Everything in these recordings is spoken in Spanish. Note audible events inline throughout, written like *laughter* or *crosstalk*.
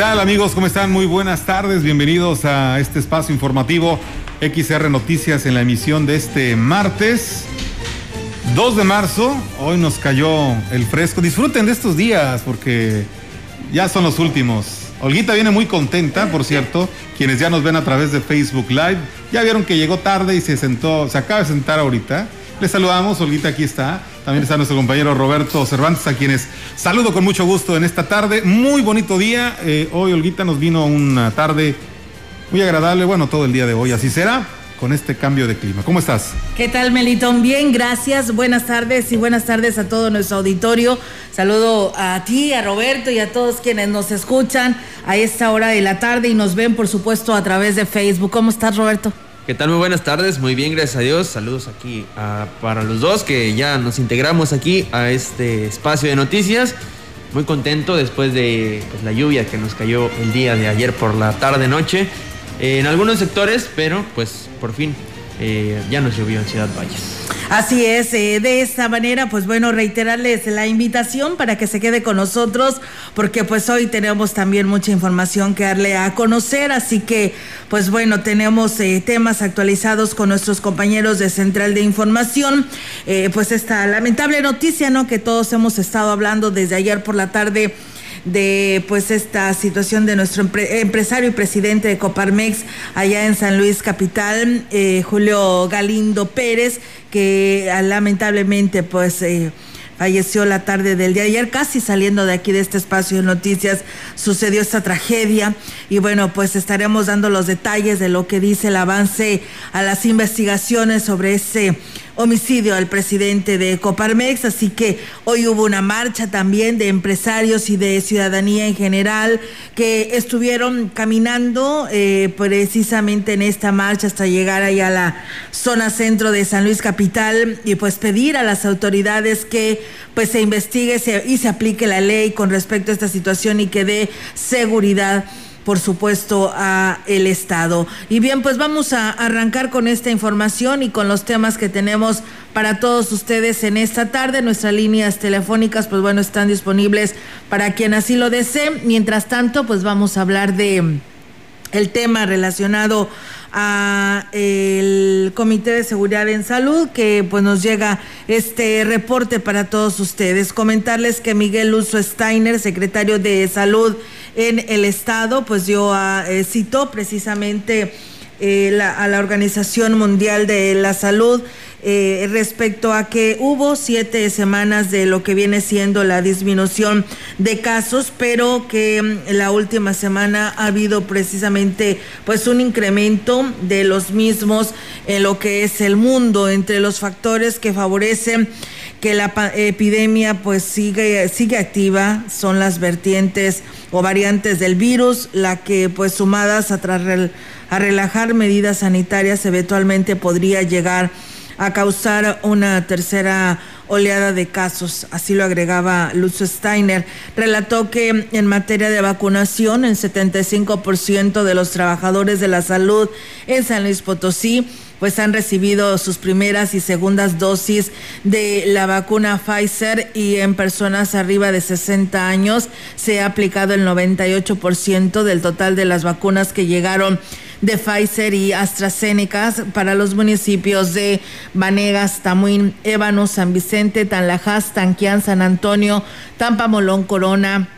tal amigos? ¿Cómo están? Muy buenas tardes. Bienvenidos a este espacio informativo XR Noticias en la emisión de este martes 2 de marzo. Hoy nos cayó el fresco. Disfruten de estos días porque ya son los últimos. Olguita viene muy contenta, por cierto. Quienes ya nos ven a través de Facebook Live, ya vieron que llegó tarde y se sentó, se acaba de sentar ahorita. Les saludamos, Olguita aquí está. También está nuestro compañero Roberto Cervantes, a quienes saludo con mucho gusto en esta tarde. Muy bonito día. Eh, hoy, Olguita, nos vino una tarde muy agradable. Bueno, todo el día de hoy así será con este cambio de clima. ¿Cómo estás? ¿Qué tal, Melitón? Bien, gracias. Buenas tardes y buenas tardes a todo nuestro auditorio. Saludo a ti, a Roberto y a todos quienes nos escuchan a esta hora de la tarde y nos ven, por supuesto, a través de Facebook. ¿Cómo estás, Roberto? ¿Qué tal? Muy buenas tardes, muy bien, gracias a Dios. Saludos aquí para los dos que ya nos integramos aquí a este espacio de noticias. Muy contento después de pues, la lluvia que nos cayó el día de ayer por la tarde-noche en algunos sectores, pero pues por fin eh, ya nos llovió en Ciudad Valles. Así es, eh, de esta manera, pues bueno, reiterarles la invitación para que se quede con nosotros, porque pues hoy tenemos también mucha información que darle a conocer, así que pues bueno, tenemos eh, temas actualizados con nuestros compañeros de Central de Información, eh, pues esta lamentable noticia, ¿no? Que todos hemos estado hablando desde ayer por la tarde de pues esta situación de nuestro empresario y presidente de Coparmex allá en San Luis Capital, eh, Julio Galindo Pérez, que ah, lamentablemente pues... Eh, falleció la tarde del día de ayer, casi saliendo de aquí de este espacio de noticias, sucedió esta tragedia. Y bueno, pues estaremos dando los detalles de lo que dice el avance a las investigaciones sobre ese homicidio al presidente de Coparmex, así que hoy hubo una marcha también de empresarios y de ciudadanía en general que estuvieron caminando eh, precisamente en esta marcha hasta llegar ahí a la zona centro de San Luis Capital y pues pedir a las autoridades que pues se investigue y se aplique la ley con respecto a esta situación y que dé seguridad por supuesto, a el Estado. Y bien, pues vamos a arrancar con esta información y con los temas que tenemos para todos ustedes en esta tarde. Nuestras líneas telefónicas, pues bueno, están disponibles para quien así lo desee. Mientras tanto, pues vamos a hablar de el tema relacionado a el Comité de Seguridad en Salud que pues nos llega este reporte para todos ustedes. Comentarles que Miguel Luzo Steiner, secretario de Salud en el estado, pues yo eh, citó precisamente eh, a la Organización Mundial de la Salud eh, respecto a que hubo siete semanas de lo que viene siendo la disminución de casos, pero que mm, la última semana ha habido precisamente pues un incremento de los mismos en lo que es el mundo. Entre los factores que favorecen que la epidemia pues sigue sigue activa son las vertientes o variantes del virus la que pues sumadas a, a relajar medidas sanitarias eventualmente podría llegar a causar una tercera oleada de casos, así lo agregaba Luz Steiner. Relató que en materia de vacunación, el 75% de los trabajadores de la salud en San Luis Potosí pues han recibido sus primeras y segundas dosis de la vacuna Pfizer y en personas arriba de 60 años se ha aplicado el 98% del total de las vacunas que llegaron de Pfizer y AstraZeneca para los municipios de Vanegas, Tamuín, Ébano, San Vicente, Tanlajas, Tanquián, San Antonio, Tampa, Molón, Corona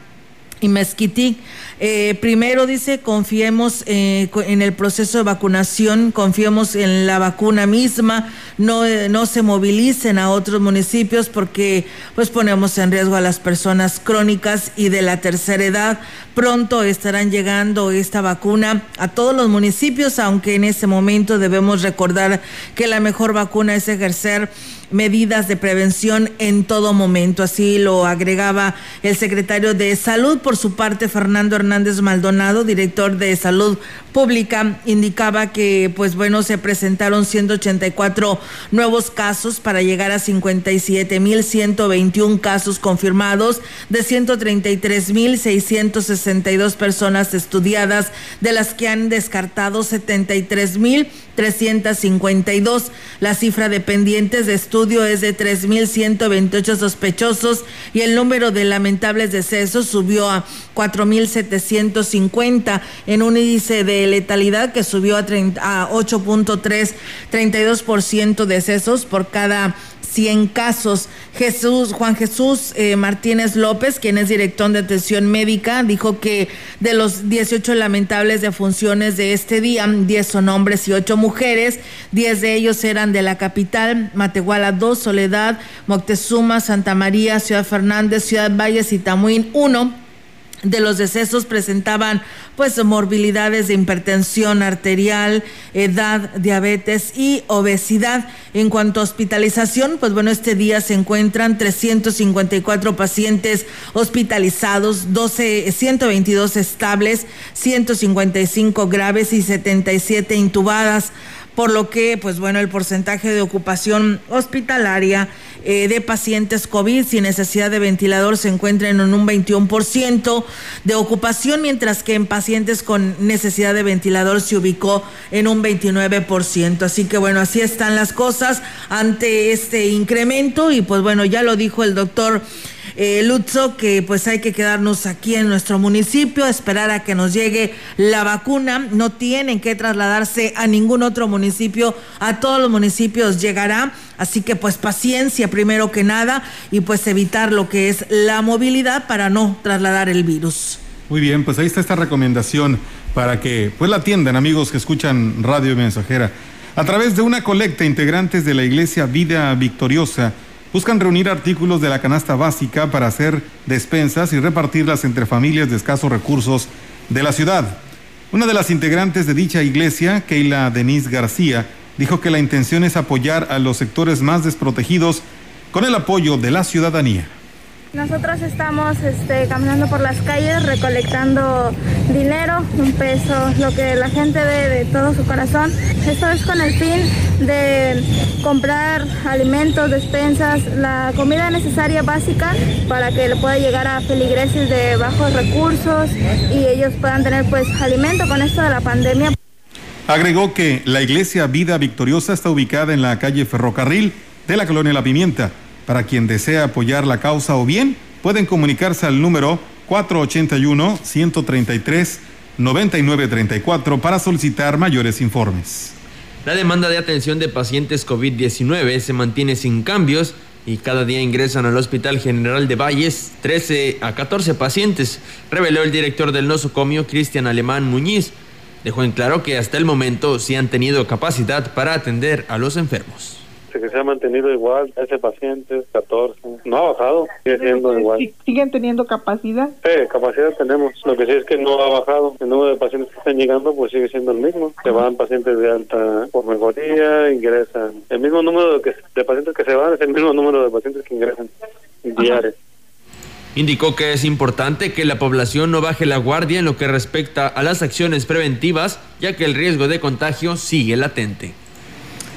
y Mezquitic. Eh, primero dice, confiemos eh, en el proceso de vacunación, confiemos en la vacuna misma, no, eh, no se movilicen a otros municipios porque pues ponemos en riesgo a las personas crónicas y de la tercera edad. Pronto estarán llegando esta vacuna a todos los municipios, aunque en ese momento debemos recordar que la mejor vacuna es ejercer medidas de prevención en todo momento. Así lo agregaba el secretario de Salud. Por su parte, Fernando Hernández Maldonado, director de Salud Pública, indicaba que, pues bueno, se presentaron 184 nuevos casos para llegar a 57.121 casos confirmados de 133.662 personas estudiadas, de las que han descartado 73.352. La cifra de pendientes de estudio es de 3.128 sospechosos y el número de lamentables decesos subió a 4.750 en un índice de letalidad que subió a, a 8.3, 32% decesos por cada 100 casos. Jesús, Juan Jesús eh, Martínez López, quien es director de atención médica, dijo que de los 18 lamentables defunciones de este día, 10 son hombres y 8 mujeres, 10 de ellos eran de la capital, Matehuala 2, Soledad, Moctezuma, Santa María, Ciudad Fernández, Ciudad Valles y Tamuín 1 de los decesos presentaban pues morbilidades de hipertensión arterial, edad, diabetes y obesidad. En cuanto a hospitalización, pues bueno, este día se encuentran 354 pacientes hospitalizados, 12, 122 estables, 155 graves y 77 intubadas por lo que, pues bueno, el porcentaje de ocupación hospitalaria eh, de pacientes COVID sin necesidad de ventilador se encuentra en un 21% de ocupación, mientras que en pacientes con necesidad de ventilador se ubicó en un 29%. Así que bueno, así están las cosas ante este incremento y pues bueno, ya lo dijo el doctor eh, Lutzo, que pues hay que quedarnos aquí en nuestro municipio, esperar a que nos llegue la vacuna. No tienen que trasladarse a ningún otro municipio, a todos los municipios llegará. Así que pues paciencia primero que nada y pues evitar lo que es la movilidad para no trasladar el virus. Muy bien, pues ahí está esta recomendación para que pues la atiendan amigos que escuchan Radio Mensajera. A través de una colecta, integrantes de la Iglesia Vida Victoriosa buscan reunir artículos de la canasta básica para hacer despensas y repartirlas entre familias de escasos recursos de la ciudad. Una de las integrantes de dicha iglesia, Keila Denise García, dijo que la intención es apoyar a los sectores más desprotegidos con el apoyo de la ciudadanía. Nosotros estamos este, caminando por las calles recolectando dinero, un peso, lo que la gente dé de todo su corazón. Esto es con el fin de comprar alimentos, despensas, la comida necesaria básica para que le pueda llegar a feligreses de bajos recursos y ellos puedan tener pues alimento con esto de la pandemia. Agregó que la iglesia Vida Victoriosa está ubicada en la calle Ferrocarril de la colonia La Pimienta para quien desea apoyar la causa o bien pueden comunicarse al número 481-133-9934 para solicitar mayores informes. La demanda de atención de pacientes COVID-19 se mantiene sin cambios y cada día ingresan al Hospital General de Valles 13 a 14 pacientes, reveló el director del nosocomio Cristian Alemán Muñiz. Dejó en claro que hasta el momento sí han tenido capacidad para atender a los enfermos que se ha mantenido igual, ese paciente, 14, no ha bajado, sigue siendo igual. ¿Siguen teniendo capacidad? Sí, capacidad tenemos, lo que sí es que no ha bajado, el número de pacientes que están llegando pues sigue siendo el mismo, se van pacientes de alta por mejoría, ingresan, el mismo número de, de pacientes que se van es el mismo número de pacientes que ingresan diarios. Indicó que es importante que la población no baje la guardia en lo que respecta a las acciones preventivas, ya que el riesgo de contagio sigue latente.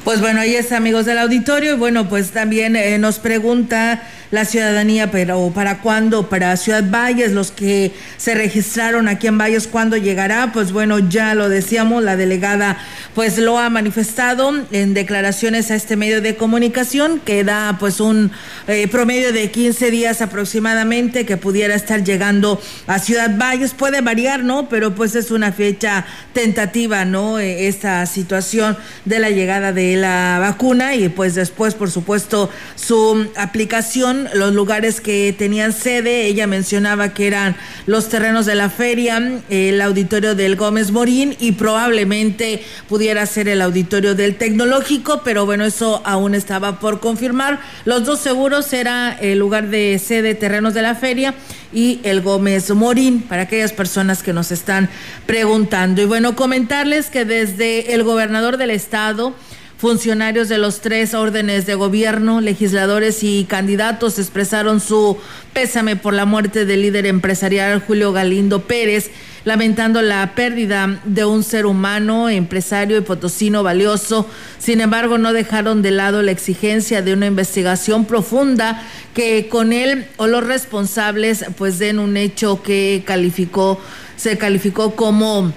Pues bueno, ahí está, amigos del auditorio. Y bueno, pues también eh, nos pregunta la ciudadanía, pero ¿para cuándo? Para Ciudad Valles, los que se registraron aquí en Valles, ¿cuándo llegará? Pues bueno, ya lo decíamos, la delegada pues lo ha manifestado en declaraciones a este medio de comunicación, que da pues un eh, promedio de 15 días aproximadamente que pudiera estar llegando a Ciudad Valles. Puede variar, ¿no? Pero pues es una fecha tentativa, ¿no? Eh, esta situación de la llegada de la vacuna y pues después, por supuesto, su aplicación, los lugares que tenían sede, ella mencionaba que eran los terrenos de la feria, el auditorio del Gómez Morín y probablemente pudiera ser el auditorio del Tecnológico, pero bueno, eso aún estaba por confirmar. Los dos seguros era el lugar de sede terrenos de la feria y el Gómez Morín, para aquellas personas que nos están preguntando. Y bueno, comentarles que desde el gobernador del estado, Funcionarios de los tres órdenes de gobierno, legisladores y candidatos expresaron su pésame por la muerte del líder empresarial Julio Galindo Pérez, lamentando la pérdida de un ser humano, empresario y potosino valioso. Sin embargo, no dejaron de lado la exigencia de una investigación profunda que con él o los responsables pues den un hecho que calificó, se calificó como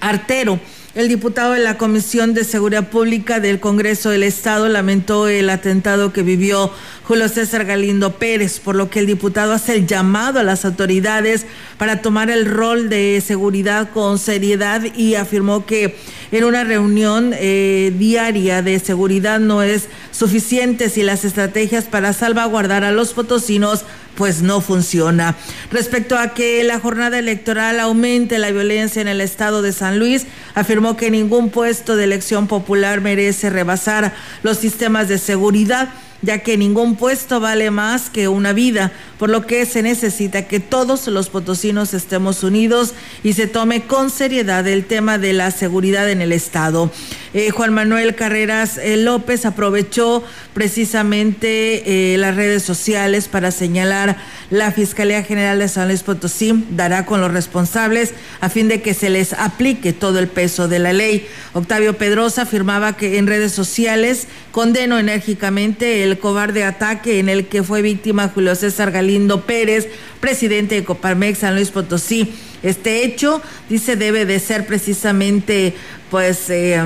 artero. El diputado de la Comisión de Seguridad Pública del Congreso del Estado lamentó el atentado que vivió Julio César Galindo Pérez, por lo que el diputado hace el llamado a las autoridades para tomar el rol de seguridad con seriedad y afirmó que en una reunión eh, diaria de seguridad no es suficiente si las estrategias para salvaguardar a los potosinos pues no funciona. Respecto a que la jornada electoral aumente la violencia en el estado de San Luis, afirmó que ningún puesto de elección popular merece rebasar los sistemas de seguridad ya que ningún puesto vale más que una vida, por lo que se necesita que todos los potosinos estemos unidos y se tome con seriedad el tema de la seguridad en el Estado. Eh, Juan Manuel Carreras eh, López aprovechó precisamente eh, las redes sociales para señalar la Fiscalía General de San Luis Potosí dará con los responsables a fin de que se les aplique todo el peso de la ley. Octavio Pedrosa afirmaba que en redes sociales condeno enérgicamente el cobarde ataque en el que fue víctima Julio César Galindo Pérez, presidente de Coparmex San Luis Potosí. Este hecho, dice, debe de ser precisamente, pues, eh,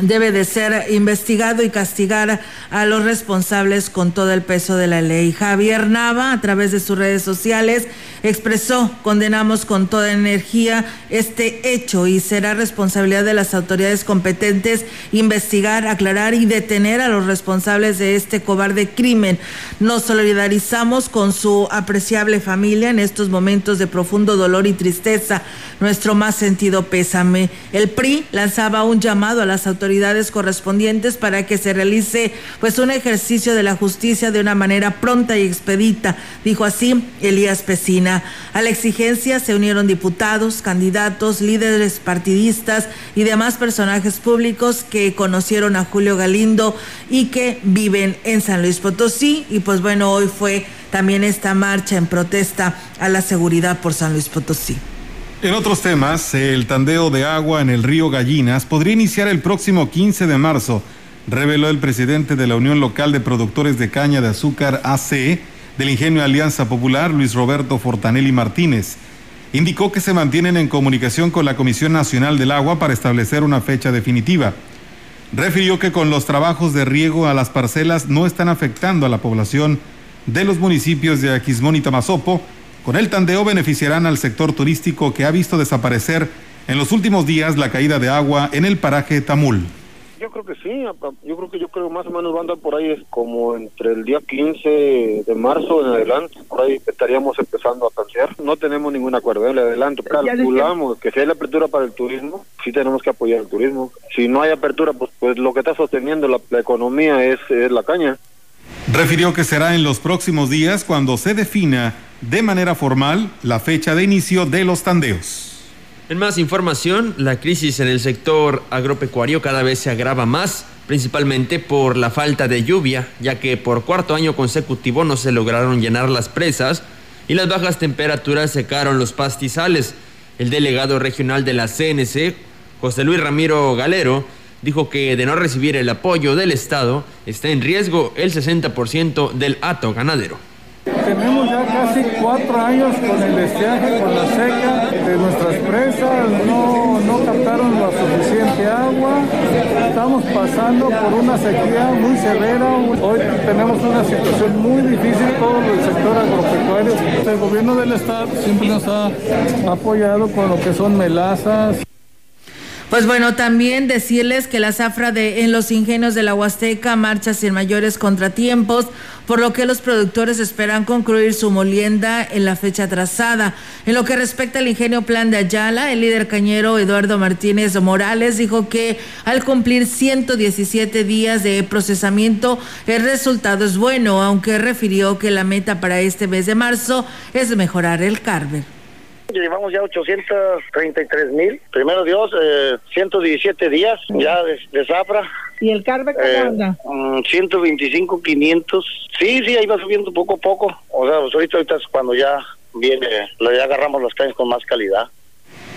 debe de ser investigado y castigar a los responsables con todo el peso de la ley. Javier Nava, a través de sus redes sociales, expresó, condenamos con toda energía este hecho y será responsabilidad de las autoridades competentes investigar, aclarar y detener a los responsables de este cobarde crimen. Nos solidarizamos con su apreciable familia en estos momentos de profundo dolor y tristeza. Nuestro más sentido pésame. El PRI lanzaba un llamado a las autoridades correspondientes para que se realice pues un ejercicio de la justicia de una manera pronta y expedita, dijo así Elías Pesina. A la exigencia se unieron diputados, candidatos, líderes partidistas y demás personajes públicos que conocieron a Julio Galindo y que viven en San Luis Potosí. Y pues bueno, hoy fue también esta marcha en protesta a la seguridad por San Luis Potosí. En otros temas, el tandeo de agua en el río Gallinas podría iniciar el próximo 15 de marzo, reveló el presidente de la Unión Local de Productores de Caña de Azúcar AC, del Ingenio Alianza Popular, Luis Roberto Fortanelli Martínez. Indicó que se mantienen en comunicación con la Comisión Nacional del Agua para establecer una fecha definitiva. Refirió que con los trabajos de riego a las parcelas no están afectando a la población de los municipios de Aquismón y Tamazopo. Con el tandeo beneficiarán al sector turístico que ha visto desaparecer en los últimos días la caída de agua en el paraje Tamul. Yo creo que sí, yo creo que yo creo más o menos va a andar por ahí es como entre el día 15 de marzo en adelante, por ahí estaríamos empezando a tantear. No tenemos ningún acuerdo, en ¿eh? adelanto, calculamos que si hay la apertura para el turismo, sí tenemos que apoyar el turismo. Si no hay apertura, pues, pues lo que está sosteniendo la, economía es, es la caña. Refirió que será en los próximos días cuando se defina de manera formal la fecha de inicio de los tandeos. En más información, la crisis en el sector agropecuario cada vez se agrava más, principalmente por la falta de lluvia, ya que por cuarto año consecutivo no se lograron llenar las presas y las bajas temperaturas secaron los pastizales. El delegado regional de la CNC, José Luis Ramiro Galero, dijo que de no recibir el apoyo del Estado está en riesgo el 60% del hato ganadero. Tenemos ya casi cuatro años con el estiaje, con la seca de nuestras presas, no, no captaron la suficiente agua, estamos pasando por una sequía muy severa, hoy tenemos una situación muy difícil todo el sector agropecuario. El gobierno del estado siempre nos ha apoyado con lo que son melazas. Pues bueno, también decirles que la zafra de en los ingenios de la Huasteca marcha sin mayores contratiempos, por lo que los productores esperan concluir su molienda en la fecha trazada. En lo que respecta al ingenio Plan de Ayala, el líder cañero Eduardo Martínez Morales dijo que al cumplir 117 días de procesamiento, el resultado es bueno, aunque refirió que la meta para este mes de marzo es mejorar el Carver llevamos ya 833 mil. Primero Dios, eh, 117 días ya de, zafra. ¿Y el carbe cómo eh, anda? 125, mm, 500. Sí, sí, ahí va subiendo poco a poco. O sea, pues ahorita, ahorita es cuando ya viene, ya agarramos los caños con más calidad.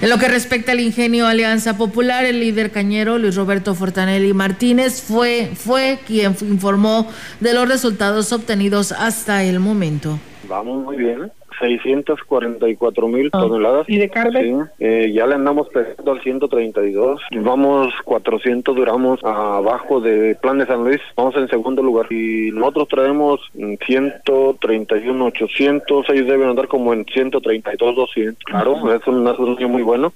En lo que respecta al ingenio Alianza Popular, el líder cañero Luis Roberto Fortanelli Martínez fue, fue quien informó de los resultados obtenidos hasta el momento. Vamos muy bien. 644 mil Ah. toneladas. ¿Y de carne? Sí, eh, ya le andamos pesando al 132. Vamos 400, duramos abajo de Plan de San Luis. Vamos en segundo lugar. Y nosotros traemos mm, 131, 800. Ellos deben andar como en 132, 200. Claro, es un asunto muy bueno.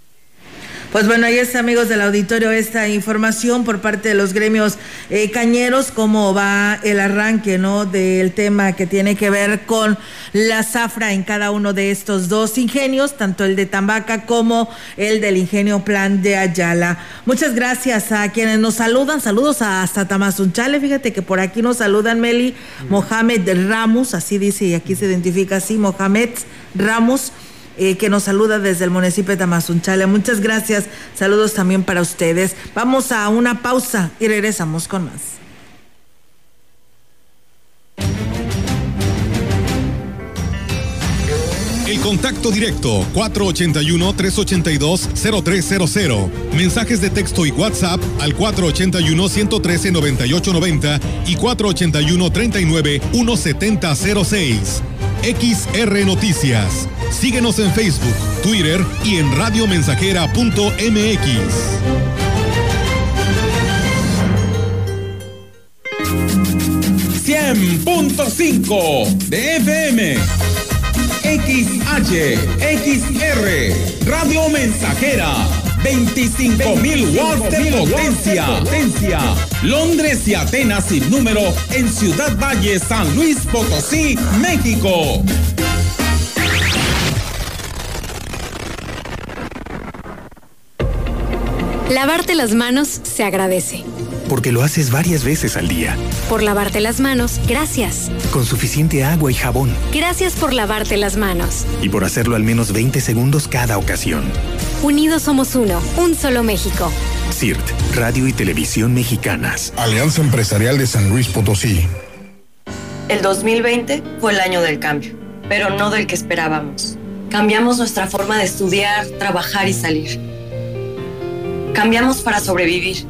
Pues bueno, ahí está, amigos del auditorio, esta información por parte de los gremios eh, cañeros, cómo va el arranque, ¿no? Del tema que tiene que ver con la zafra en cada uno de estos dos ingenios, tanto el de Tambaca como el del ingenio Plan de Ayala. Muchas gracias a quienes nos saludan. Saludos a hasta Tamazunchale. Fíjate que por aquí nos saludan Meli Mohamed Ramos, así dice y aquí se identifica así, Mohamed Ramos eh, que nos saluda desde el municipio de Tamazunchale. Muchas gracias. Saludos también para ustedes. Vamos a una pausa y regresamos con más. El contacto directo 481-382-0300. Mensajes de texto y WhatsApp al 481-113-9890 y 481-39-1706. XR Noticias. Síguenos en Facebook, Twitter y en radiomensajera.mx. .5 de FM. XH, XR, Radio Mensajera, 25.000 watts de potencia. potencia. Londres y Atenas sin número en Ciudad Valle, San Luis Potosí, México. Lavarte las manos se agradece. Porque lo haces varias veces al día. Por lavarte las manos, gracias. Con suficiente agua y jabón. Gracias por lavarte las manos. Y por hacerlo al menos 20 segundos cada ocasión. Unidos somos uno, un solo México. CIRT, Radio y Televisión Mexicanas. Alianza Empresarial de San Luis Potosí. El 2020 fue el año del cambio, pero no del que esperábamos. Cambiamos nuestra forma de estudiar, trabajar y salir. Cambiamos para sobrevivir,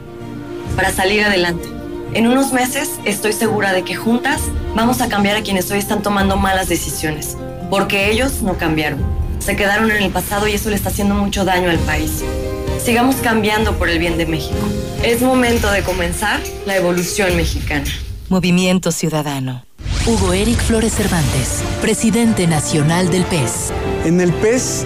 para salir adelante. En unos meses estoy segura de que juntas vamos a cambiar a quienes hoy están tomando malas decisiones, porque ellos no cambiaron. Se quedaron en el pasado y eso le está haciendo mucho daño al país. Sigamos cambiando por el bien de México. Es momento de comenzar la evolución mexicana. Movimiento Ciudadano. Hugo Eric Flores Cervantes, presidente nacional del PES. En el PES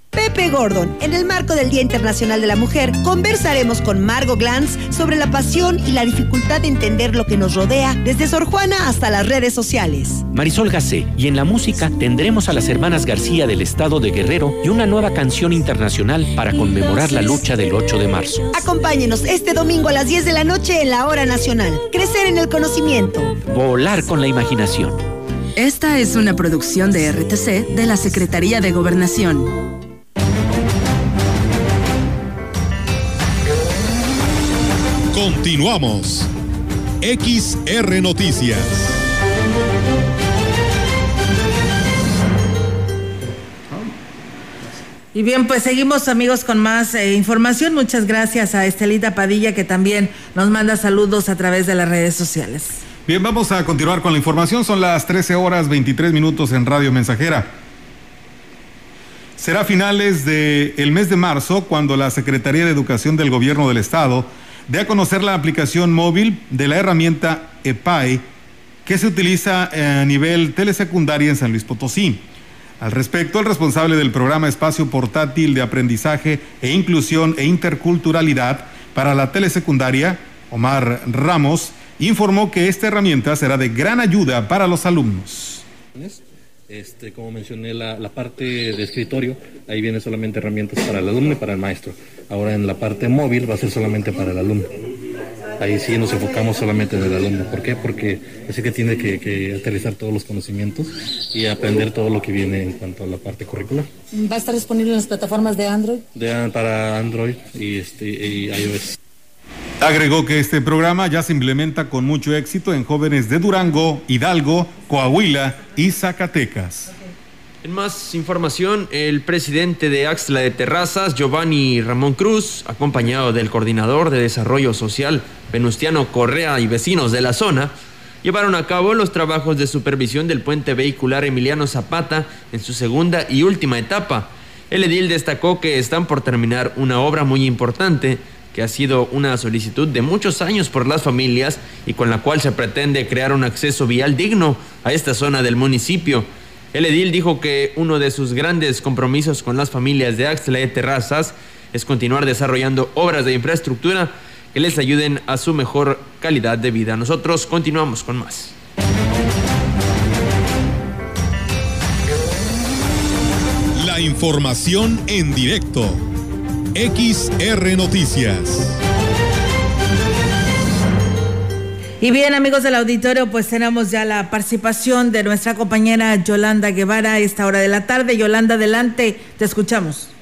Pepe Gordon, en el marco del Día Internacional de la Mujer, conversaremos con Margo Glantz sobre la pasión y la dificultad de entender lo que nos rodea desde Sor Juana hasta las redes sociales. Marisol Gacé, y en la música tendremos a las hermanas García del estado de Guerrero y una nueva canción internacional para conmemorar la lucha del 8 de marzo. Acompáñenos este domingo a las 10 de la noche en la Hora Nacional. Crecer en el conocimiento. Volar con la imaginación. Esta es una producción de RTC de la Secretaría de Gobernación. Continuamos. XR Noticias. Y bien, pues seguimos amigos con más eh, información. Muchas gracias a Estelita Padilla que también nos manda saludos a través de las redes sociales. Bien, vamos a continuar con la información. Son las 13 horas 23 minutos en Radio Mensajera. Será a finales del mes de marzo cuando la Secretaría de Educación del Gobierno del Estado dé a conocer la aplicación móvil de la herramienta EPAI que se utiliza a nivel telesecundaria en San Luis Potosí. Al respecto, el responsable del programa Espacio Portátil de Aprendizaje e Inclusión e Interculturalidad para la telesecundaria, Omar Ramos, informó que esta herramienta será de gran ayuda para los alumnos. Este, como mencioné, la, la, parte de escritorio, ahí viene solamente herramientas para el alumno y para el maestro. Ahora en la parte móvil va a ser solamente para el alumno. ahí sí nos enfocamos solamente en el alumno. ¿Por qué? Porque así que tiene que, que aterrizar todos los conocimientos y aprender todo lo que viene en cuanto a la parte curricular. ¿Va a estar disponible en las plataformas de Android? De, para Android y, este, y iOS. Agregó que este programa ya se implementa con mucho éxito en jóvenes de Durango, Hidalgo, Coahuila y Zacatecas. En más información, el presidente de Axla de Terrazas, Giovanni Ramón Cruz, acompañado del coordinador de Desarrollo Social, Venustiano Correa y vecinos de la zona, llevaron a cabo los trabajos de supervisión del puente vehicular Emiliano Zapata en su segunda y última etapa. El edil destacó que están por terminar una obra muy importante que ha sido una solicitud de muchos años por las familias y con la cual se pretende crear un acceso vial digno a esta zona del municipio. El edil dijo que uno de sus grandes compromisos con las familias de Axla de Terrazas es continuar desarrollando obras de infraestructura que les ayuden a su mejor calidad de vida. Nosotros continuamos con más. La información en directo. XR Noticias. Y bien, amigos del auditorio, pues tenemos ya la participación de nuestra compañera Yolanda Guevara a esta hora de la tarde. Yolanda, adelante, te escuchamos.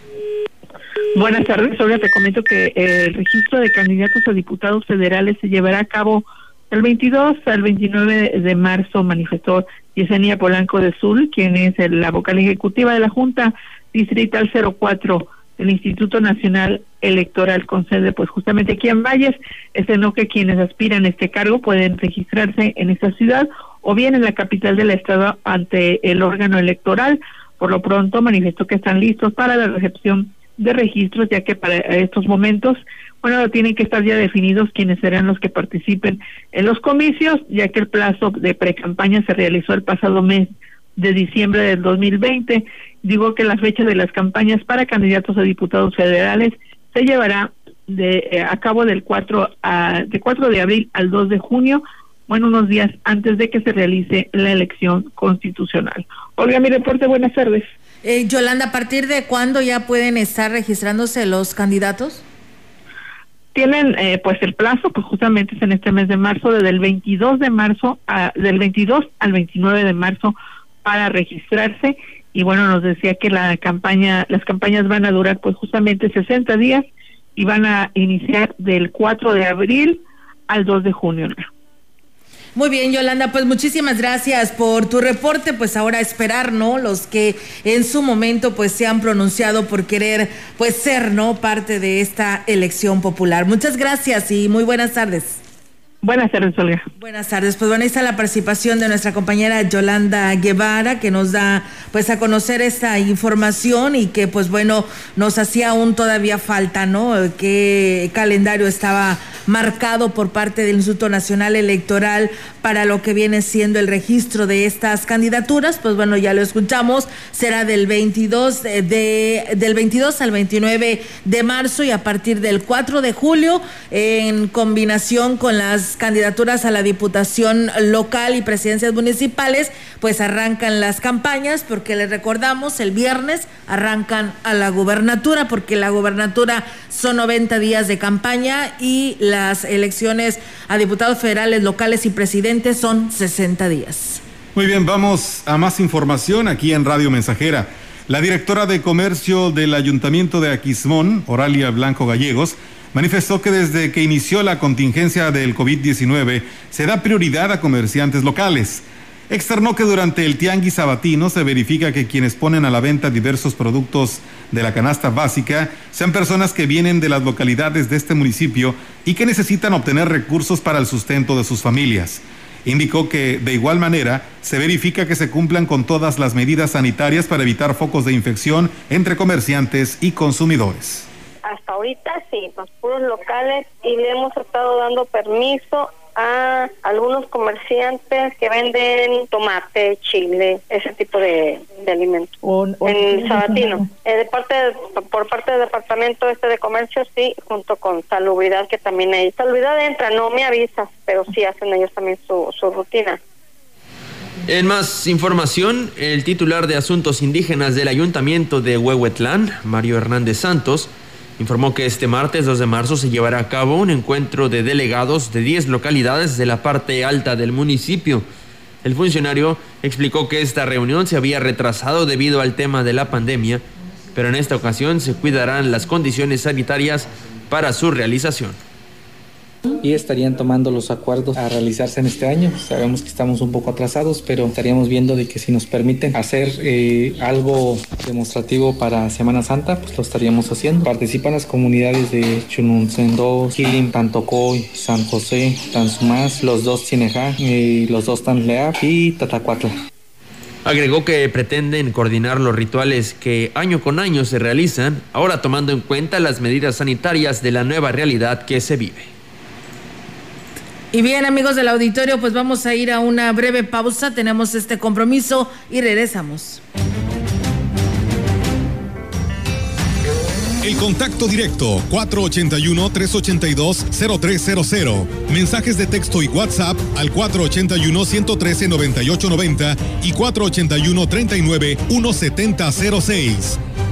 Buenas tardes, ahora te comento que el registro de candidatos a diputados federales se llevará a cabo el 22 al 29 de marzo, manifestó Yesenia Polanco de Sul, quien es la vocal ejecutiva de la Junta Distrital 04 el Instituto Nacional Electoral con sede pues justamente aquí en Valles, es no que quienes aspiran a este cargo pueden registrarse en esta ciudad o bien en la capital del estado ante el órgano electoral. Por lo pronto manifestó que están listos para la recepción de registros, ya que para estos momentos, bueno, tienen que estar ya definidos quiénes serán los que participen en los comicios, ya que el plazo de precampaña se realizó el pasado mes de diciembre del 2020 digo que la fecha de las campañas para candidatos a diputados federales se llevará de, eh, a cabo del 4 a, de 4 de abril al 2 de junio, bueno, unos días antes de que se realice la elección constitucional. Olga, mi reporte, buenas tardes. Eh, Yolanda, ¿a partir de cuándo ya pueden estar registrándose los candidatos? Tienen eh, pues el plazo, pues justamente es en este mes de marzo, desde el 22 de marzo, a, del 22 al 29 de marzo para registrarse y bueno, nos decía que la campaña, las campañas van a durar pues justamente 60 días y van a iniciar del 4 de abril al 2 de junio. Muy bien, Yolanda, pues muchísimas gracias por tu reporte. Pues ahora esperar, ¿no? Los que en su momento pues se han pronunciado por querer pues ser, ¿no? Parte de esta elección popular. Muchas gracias y muy buenas tardes. Buenas tardes, Olga. Buenas tardes. Pues bueno, ahí está la participación de nuestra compañera Yolanda Guevara, que nos da pues a conocer esta información y que pues bueno, nos hacía aún todavía falta, ¿no? ¿Qué calendario estaba marcado por parte del Instituto Nacional Electoral para lo que viene siendo el registro de estas candidaturas? Pues bueno, ya lo escuchamos, será del 22 de, del 22 al 29 de marzo y a partir del 4 de julio en combinación con las candidaturas a la diputación local y presidencias municipales, pues arrancan las campañas, porque les recordamos, el viernes arrancan a la gubernatura, porque la gubernatura son 90 días de campaña y las elecciones a diputados federales, locales y presidentes son 60 días. Muy bien, vamos a más información aquí en Radio Mensajera. La directora de Comercio del Ayuntamiento de Aquismón, Oralia Blanco Gallegos, manifestó que desde que inició la contingencia del COVID-19 se da prioridad a comerciantes locales. Externó que durante el tianguis sabatino se verifica que quienes ponen a la venta diversos productos de la canasta básica sean personas que vienen de las localidades de este municipio y que necesitan obtener recursos para el sustento de sus familias. Indicó que de igual manera se verifica que se cumplan con todas las medidas sanitarias para evitar focos de infección entre comerciantes y consumidores hasta ahorita sí, los puros locales y le hemos estado dando permiso a algunos comerciantes que venden tomate, chile, ese tipo de, alimentos. en Sabatino. Eh, de parte por parte del departamento este de comercio sí, junto con salubridad que también hay. Salubridad entra, no me avisas, pero sí hacen ellos también su, su rutina. En más información, el titular de Asuntos Indígenas del Ayuntamiento de Huehuetlán, Mario Hernández Santos, informó que este martes 2 de marzo se llevará a cabo un encuentro de delegados de 10 localidades de la parte alta del municipio. El funcionario explicó que esta reunión se había retrasado debido al tema de la pandemia, pero en esta ocasión se cuidarán las condiciones sanitarias para su realización y estarían tomando los acuerdos a realizarse en este año. Sabemos que estamos un poco atrasados, pero estaríamos viendo de que si nos permiten hacer eh, algo demostrativo para Semana Santa, pues lo estaríamos haciendo. Participan las comunidades de Chununcendo, Quilim, Tantocoy, San José, Tanzumás, los dos Chinejá, y los dos Tanleap y Tatacuatla. Agregó que pretenden coordinar los rituales que año con año se realizan, ahora tomando en cuenta las medidas sanitarias de la nueva realidad que se vive. Y bien, amigos del auditorio, pues vamos a ir a una breve pausa. Tenemos este compromiso y regresamos. El contacto directo 481-382-0300. Mensajes de texto y WhatsApp al 481-113-9890 y 481-39-1706.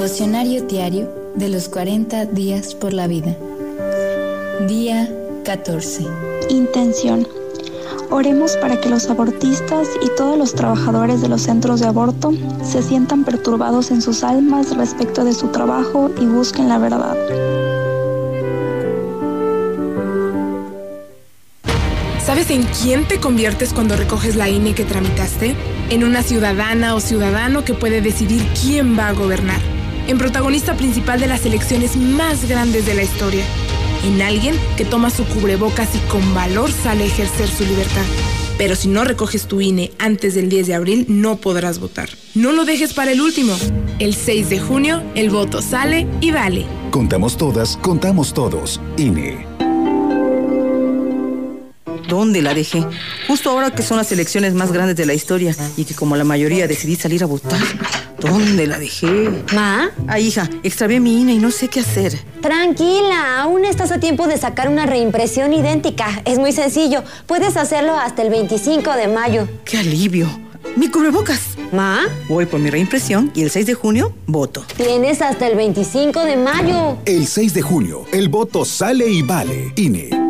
Devocionario diario de los 40 días por la vida. Día 14. Intención. Oremos para que los abortistas y todos los trabajadores de los centros de aborto se sientan perturbados en sus almas respecto de su trabajo y busquen la verdad. ¿Sabes en quién te conviertes cuando recoges la INE que tramitaste? En una ciudadana o ciudadano que puede decidir quién va a gobernar. En protagonista principal de las elecciones más grandes de la historia. En alguien que toma su cubrebocas y con valor sale a ejercer su libertad. Pero si no recoges tu INE antes del 10 de abril, no podrás votar. No lo dejes para el último. El 6 de junio, el voto sale y vale. Contamos todas, contamos todos. INE. ¿Dónde la dejé? Justo ahora que son las elecciones más grandes de la historia y que como la mayoría decidí salir a votar. ¿Dónde la dejé? ¿Ma? Ah, hija, extravié mi INE y no sé qué hacer. Tranquila, aún estás a tiempo de sacar una reimpresión idéntica. Es muy sencillo. Puedes hacerlo hasta el 25 de mayo. ¡Qué alivio! Mi cubrebocas. ¿Ma? Voy por mi reimpresión y el 6 de junio voto. Tienes hasta el 25 de mayo. El 6 de junio, el voto sale y vale. INE.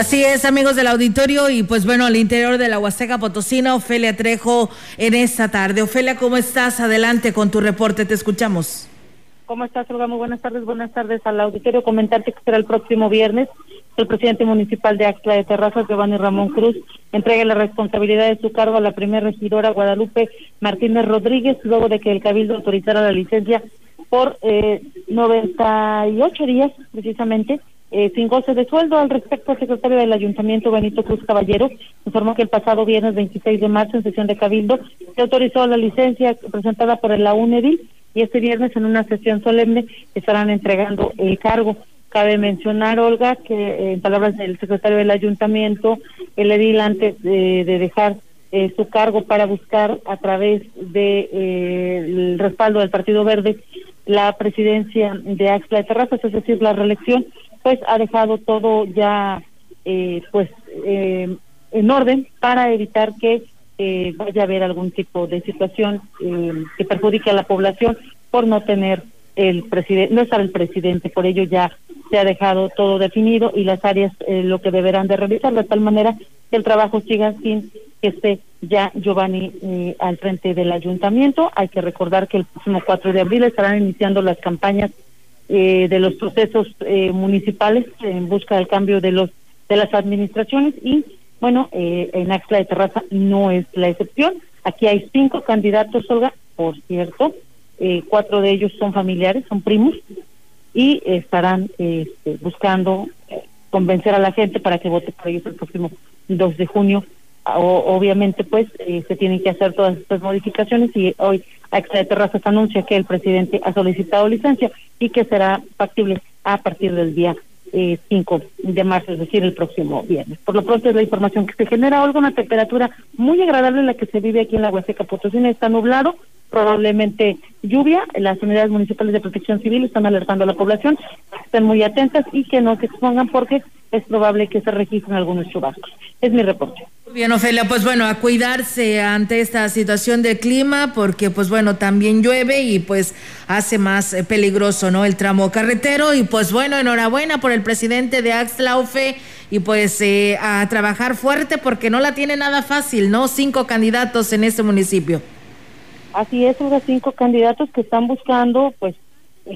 Así es, amigos del auditorio, y pues bueno, al interior de la Huasteca Potosina, Ofelia Trejo en esta tarde. Ofelia, ¿cómo estás? Adelante con tu reporte, te escuchamos. ¿Cómo estás, Olga? Muy buenas tardes, buenas tardes al auditorio. Comentarte que será el próximo viernes el presidente municipal de Axla de Terrazas, Giovanni Ramón Cruz, entregue la responsabilidad de su cargo a la primera regidora Guadalupe Martínez Rodríguez, luego de que el Cabildo autorizara la licencia por eh, 98 días, precisamente, eh, sin goce de sueldo. Al respecto, el secretario del Ayuntamiento, Benito Cruz Caballero, informó que el pasado viernes 26 de marzo, en sesión de Cabildo, se autorizó la licencia presentada por la UNEDIL y este viernes, en una sesión solemne, estarán entregando el cargo. Cabe mencionar, Olga, que eh, en palabras del secretario del Ayuntamiento, el edil antes de, de dejar eh, su cargo para buscar a través del de, eh, el respaldo del Partido Verde la presidencia de Axla de Terrazas, es decir, la reelección, pues ha dejado todo ya eh, pues eh, en orden para evitar que eh, vaya a haber algún tipo de situación que perjudique a la población por no tener el presidente, no estar el presidente, por ello ya se ha dejado todo definido y las áreas lo que deberán de realizar de tal manera que el trabajo siga sin que esté ya Giovanni eh, al frente del ayuntamiento. Hay que recordar que el próximo 4 de abril estarán iniciando las campañas eh, de los procesos eh, municipales en busca del cambio de los de las administraciones y bueno, en Axla de Terraza no es la excepción. Aquí hay cinco candidatos, Olga, por cierto, cuatro de ellos son familiares, son primos y estarán este, buscando convencer a la gente para que vote por ellos el próximo 2 de junio o, obviamente pues eh, se tienen que hacer todas estas modificaciones y hoy de Terrazas anuncia que el presidente ha solicitado licencia y que será factible a partir del día eh, 5 de marzo, es decir, el próximo viernes. Por lo pronto es la información que se genera. Olga, una temperatura muy agradable la que se vive aquí en la Huasteca Potosina. Está nublado, probablemente lluvia. Las unidades municipales de protección civil están alertando a la población estén muy atentas y que no se expongan porque es probable que se registren algunos chubascos. Es mi reporte. Bien, Ofelia, pues bueno, a cuidarse ante esta situación del clima, porque pues bueno, también llueve y pues hace más eh, peligroso, ¿no? El tramo carretero y pues bueno, enhorabuena por el presidente de Axlaufe y pues eh, a trabajar fuerte porque no la tiene nada fácil, ¿no? Cinco candidatos en este municipio. Así es, hubo cinco candidatos que están buscando pues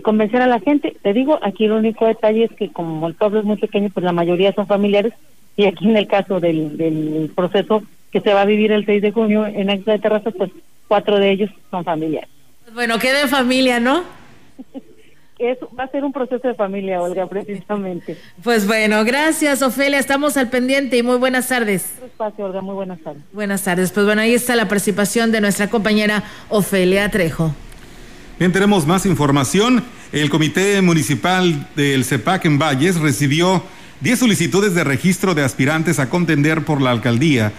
convencer a la gente. Te digo, aquí el único detalle es que como el pueblo es muy pequeño, pues la mayoría son familiares y aquí en el caso del, del proceso que se va a vivir el 6 de junio en Axla de Terrazas, pues cuatro de ellos son familiares. Bueno, queda en familia, ¿no? *laughs* Eso va a ser un proceso de familia, Olga, precisamente. Pues bueno, gracias, Ofelia. Estamos al pendiente y muy buenas tardes. Espacio, Olga, muy buenas tardes. Buenas tardes. Pues bueno, ahí está la participación de nuestra compañera Ofelia Trejo. Bien, tenemos más información. El Comité Municipal del CEPAC en Valles recibió 10 solicitudes de registro de aspirantes a contender por la alcaldía,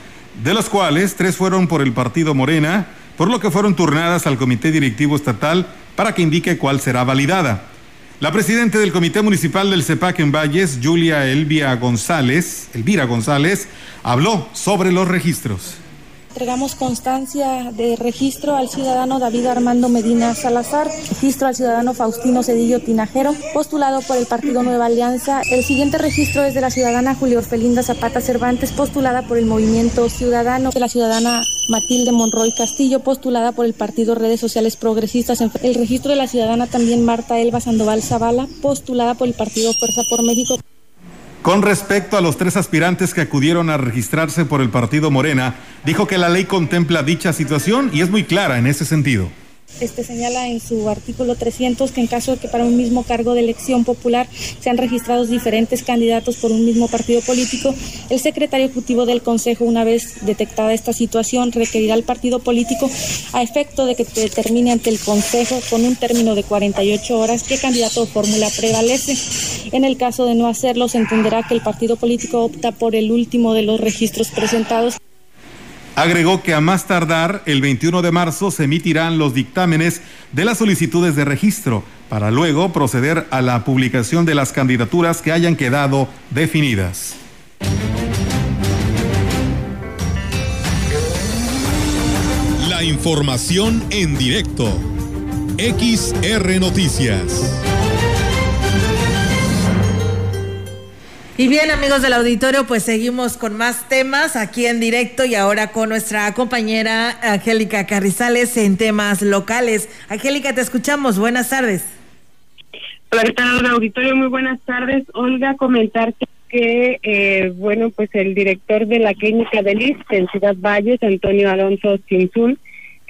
de los cuales tres fueron por el partido Morena, por lo que fueron turnadas al Comité Directivo Estatal para que indique cuál será validada. La presidenta del Comité Municipal del CEPAC en Valles, Julia Elvia González, Elvira González, habló sobre los registros entregamos constancia de registro al ciudadano David Armando Medina Salazar, registro al ciudadano Faustino Cedillo Tinajero, postulado por el Partido Nueva Alianza. El siguiente registro es de la ciudadana Julio Orfelinda Zapata Cervantes, postulada por el Movimiento Ciudadano, de la ciudadana Matilde Monroy Castillo, postulada por el Partido Redes Sociales Progresistas. El registro de la ciudadana también Marta Elba Sandoval Zavala, postulada por el Partido Fuerza por México. Con respecto a los tres aspirantes que acudieron a registrarse por el partido Morena, dijo que la ley contempla dicha situación y es muy clara en ese sentido este señala en su artículo 300 que en caso de que para un mismo cargo de elección popular sean registrados diferentes candidatos por un mismo partido político, el secretario ejecutivo del Consejo, una vez detectada esta situación, requerirá al partido político a efecto de que determine ante el Consejo con un término de 48 horas qué candidato o fórmula prevalece. En el caso de no hacerlo, se entenderá que el partido político opta por el último de los registros presentados. Agregó que a más tardar, el 21 de marzo, se emitirán los dictámenes de las solicitudes de registro para luego proceder a la publicación de las candidaturas que hayan quedado definidas. La información en directo. XR Noticias. Y bien, amigos del auditorio, pues seguimos con más temas aquí en directo y ahora con nuestra compañera Angélica Carrizales en temas locales. Angélica, te escuchamos. Buenas tardes. Hola, ¿qué tal, auditorio? Muy buenas tardes. Olga, comentarte que, eh, bueno, pues el director de la clínica de Liz en Ciudad Valles, Antonio Alonso que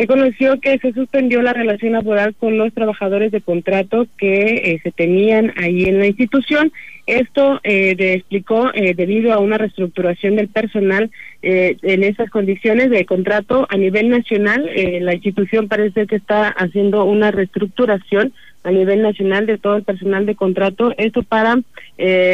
conoció que se suspendió la relación laboral con los trabajadores de contrato que eh, se tenían ahí en la institución. Esto eh, explicó eh, debido a una reestructuración del personal eh, en esas condiciones de contrato a nivel nacional. la institución parece que está haciendo una reestructuración a nivel nacional de todo el personal de contrato. Esto para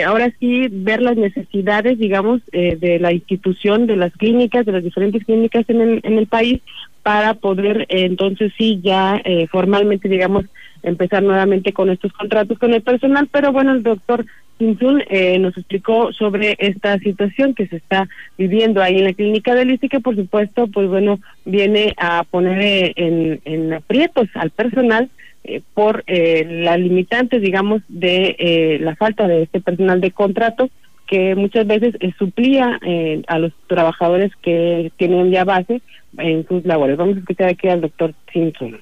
ahora sí ver las necesidades, digamos, de la institución, de las clínicas, de las diferentes clínicas en el, en el país para poder entonces sí ya formalmente, digamos, empezar nuevamente con estos contratos con el personal, pero bueno, el doctor Sinsun eh, nos explicó sobre esta situación que se está viviendo ahí en la clínica del ICE, que por supuesto, pues bueno, viene a poner eh, en, en aprietos al personal eh, por eh, las limitantes, digamos, de eh, la falta de este personal de contrato que muchas veces eh, suplía eh, a los trabajadores que tienen ya base en sus labores. Vamos a escuchar aquí al doctor Simpson.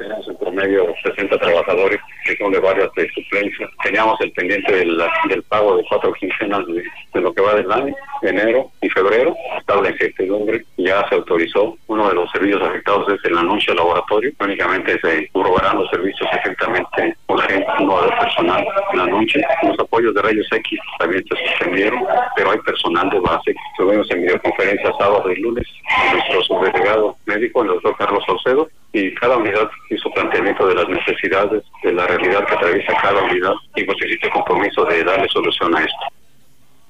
Tenemos en promedio 60 trabajadores que son de varias de suplencias. Teníamos el pendiente del, pago de cuatro quincenas de, lo que va del año, enero y febrero. Estaba la incertidumbre, ya se autorizó. Uno de los servicios afectados es el anuncio al laboratorio. Únicamente se probarán los servicios estrictamente urgentes, no de personal. El anuncio, los apoyos de rayos X también se suspendieron, pero hay personal de base. Estuvimos en videoconferencia sábado y lunes nuestro subdelegado médico, el doctor Carlos Saucedo, y cada unidad hizo planteamiento de las necesidades, de la realidad que atraviesa cada unidad y pues existe compromiso de darle solución a esto.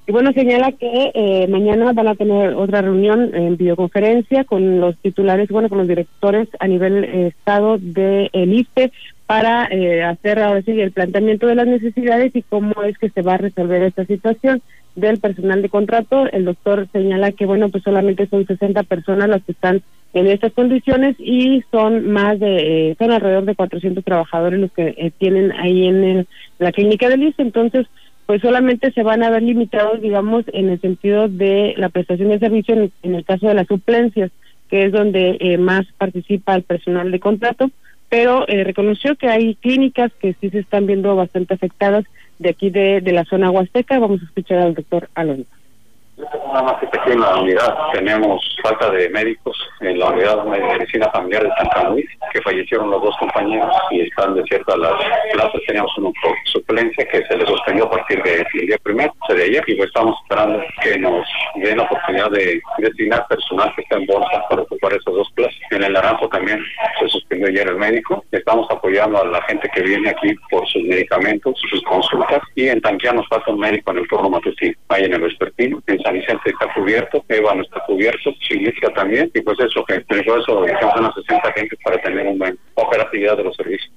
Y bueno, señala que eh, mañana van a tener otra reunión en videoconferencia con los titulares, bueno, con los directores a nivel eh, estado de el IFE para eh, hacer ahora sí el planteamiento de las necesidades y cómo es que se va a resolver esta situación del personal de contrato. El doctor señala que, bueno, pues solamente son 60 personas las que están en estas condiciones y son más de, eh, son alrededor de 400 trabajadores los que eh, tienen ahí en el- la clínica del ISSSTE. Entonces, pues solamente se van a ver limitados, digamos, en el sentido de la prestación de servicio en, el caso de las suplencias, que es donde eh, más participa el personal de contrato, pero eh, reconoció que hay clínicas que sí se están viendo bastante afectadas de aquí de, de la zona huasteca. Vamos a escuchar al doctor Alonso. Nada más que la unidad tenemos falta de médicos en la unidad de medicina familiar de Santa Luis, que fallecieron los dos compañeros y están desiertas las plazas. Teníamos una suplencia que se les suspendió a partir del día primero, de ayer, y pues estamos esperando que nos den la oportunidad de designar personal que está en bolsa para ocupar esas dos plazas. En el Naranjo también se suspendió ayer el médico. Estamos apoyando a la gente que viene aquí por sus medicamentos, sus consultas, y en Tanquía nos falta un médico en el turno matutino, ahí en el vespertino, en San Vicente está cubierto, Eva no está cubierto, Silicia también, y pues eso, que por eso dejamos unas 60 gente para tener una buena operatividad de los servicios.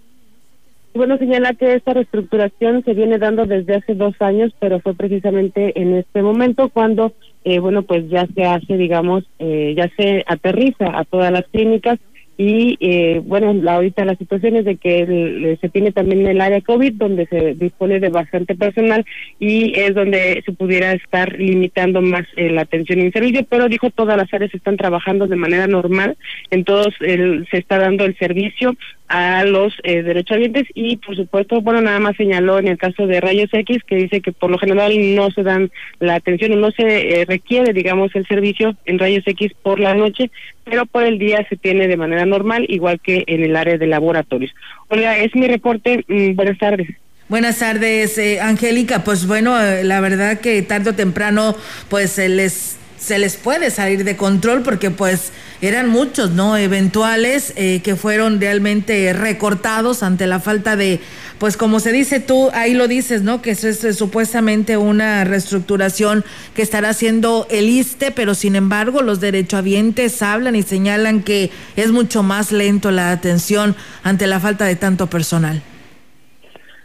Bueno, señala que esta reestructuración se viene dando desde hace dos años, pero fue precisamente en este momento cuando, eh, bueno, pues ya se hace, digamos, eh, ya se aterriza a todas las clínicas y, eh, bueno, la, ahorita la situación es de que el- se tiene también el área COVID, donde se dispone de bastante personal y es donde se pudiera estar limitando más eh, la atención el servicio, pero dijo todas las áreas están trabajando de manera normal, en todos el- se está dando el servicio a los eh, derechohabientes y por supuesto, bueno, nada más señaló en el caso de rayos X que dice que por lo general no se dan la atención o no se eh, requiere, digamos, el servicio en rayos X por la noche, pero por el día se tiene de manera normal, igual que en el área de laboratorios. Hola, es mi reporte. Mm, buenas tardes. Buenas tardes, eh, Angélica. Pues bueno, eh, la verdad que tarde o temprano, pues se les se les puede salir de control porque pues eran muchos, ¿no? Eventuales eh, que fueron realmente recortados ante la falta de, pues como se dice tú, ahí lo dices, ¿no? Que eso es eh, supuestamente una reestructuración que estará haciendo el ISTE, pero sin embargo los derechohabientes hablan y señalan que es mucho más lento la atención ante la falta de tanto personal.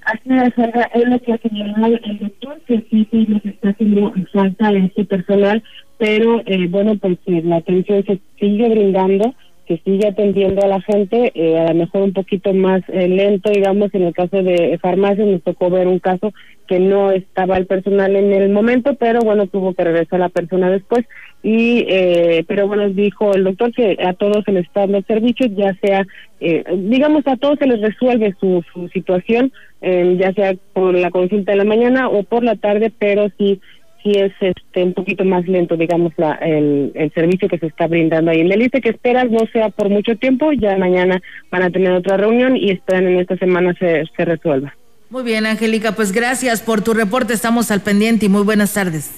Así es, es lo que ha señalado el doctor, que sí, sí nos está haciendo falta este personal, pero eh, bueno, pues eh, la atención se sigue brindando, que sigue atendiendo a la gente, eh, a lo mejor un poquito más eh, lento, digamos, en el caso de farmacias nos tocó ver un caso que no estaba el personal en el momento, pero bueno, tuvo que regresar la persona después, y eh, pero bueno, dijo el doctor que a todos se les está dando servicios, ya sea, eh, digamos, a todos se les resuelve su, su situación, eh, ya sea por la consulta de la mañana o por la tarde, pero sí sí es este un poquito más lento, digamos, la, el, el servicio que se está brindando ahí en el ISTE, que esperan no sea por mucho tiempo, ya mañana van a tener otra reunión y esperan en esta semana se, se resuelva. Muy bien, Angélica, pues gracias por tu reporte, estamos al pendiente y muy buenas tardes.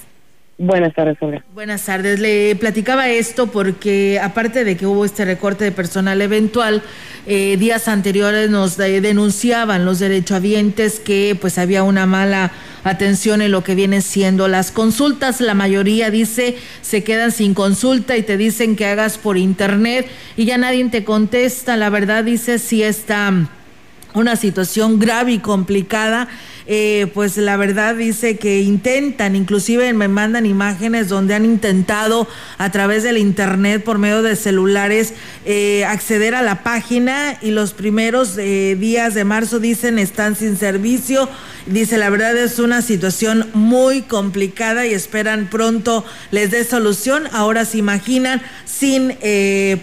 Buenas tardes, Olga. Buenas tardes. Le platicaba esto porque aparte de que hubo este recorte de personal eventual, eh, días anteriores nos denunciaban los derechohabientes que pues había una mala atención en lo que vienen siendo las consultas. La mayoría dice se quedan sin consulta y te dicen que hagas por internet y ya nadie te contesta. La verdad dice si está una situación grave y complicada eh, pues la verdad dice que intentan, inclusive me mandan imágenes donde han intentado a través del internet por medio de celulares eh, acceder a la página y los primeros eh, días de marzo dicen están sin servicio. Dice la verdad es una situación muy complicada y esperan pronto les dé solución. Ahora se imaginan sin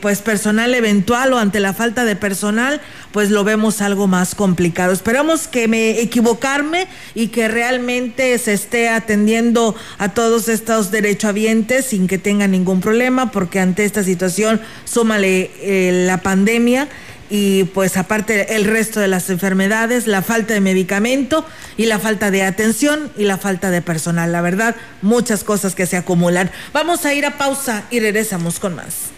pues personal eventual o ante la falta de personal, pues lo vemos algo más complicado. Esperamos que me equivocarme y que realmente se esté atendiendo a todos estos derechohabientes sin que tengan ningún problema, porque ante esta situación súmale eh, la pandemia y pues aparte el resto de las enfermedades, la falta de medicamento y la falta de atención y la falta de personal. La verdad, muchas cosas que se acumulan. Vamos a ir a pausa y regresamos con más.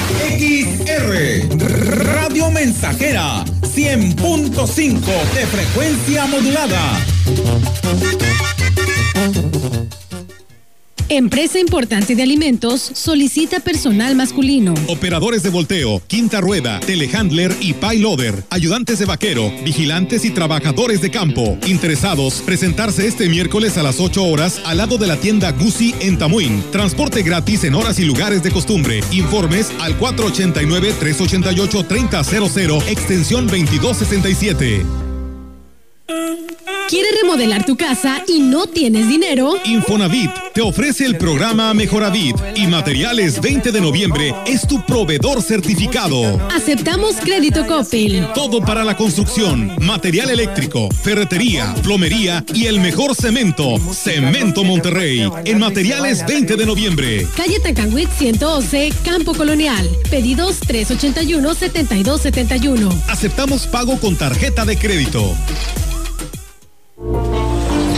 XR Radio Mensajera 100.5 de frecuencia modulada. Empresa importante de alimentos solicita personal masculino. Operadores de volteo, quinta rueda, telehandler y payloader, ayudantes de vaquero, vigilantes y trabajadores de campo. Interesados, presentarse este miércoles a las 8 horas al lado de la tienda Gucci en Tamuín. Transporte gratis en horas y lugares de costumbre. Informes al 489-388-3000, extensión 2267. ¿Quieres remodelar tu casa y no tienes dinero? Infonavit te ofrece el programa Mejoravit y Materiales 20 de noviembre es tu proveedor certificado. Aceptamos crédito Coppel. Todo para la construcción, material eléctrico, ferretería, plomería y el mejor cemento. Cemento Monterrey en Materiales 20 de noviembre. Calle Tacanwit 111, Campo Colonial. Pedidos 381 7271. Aceptamos pago con tarjeta de crédito.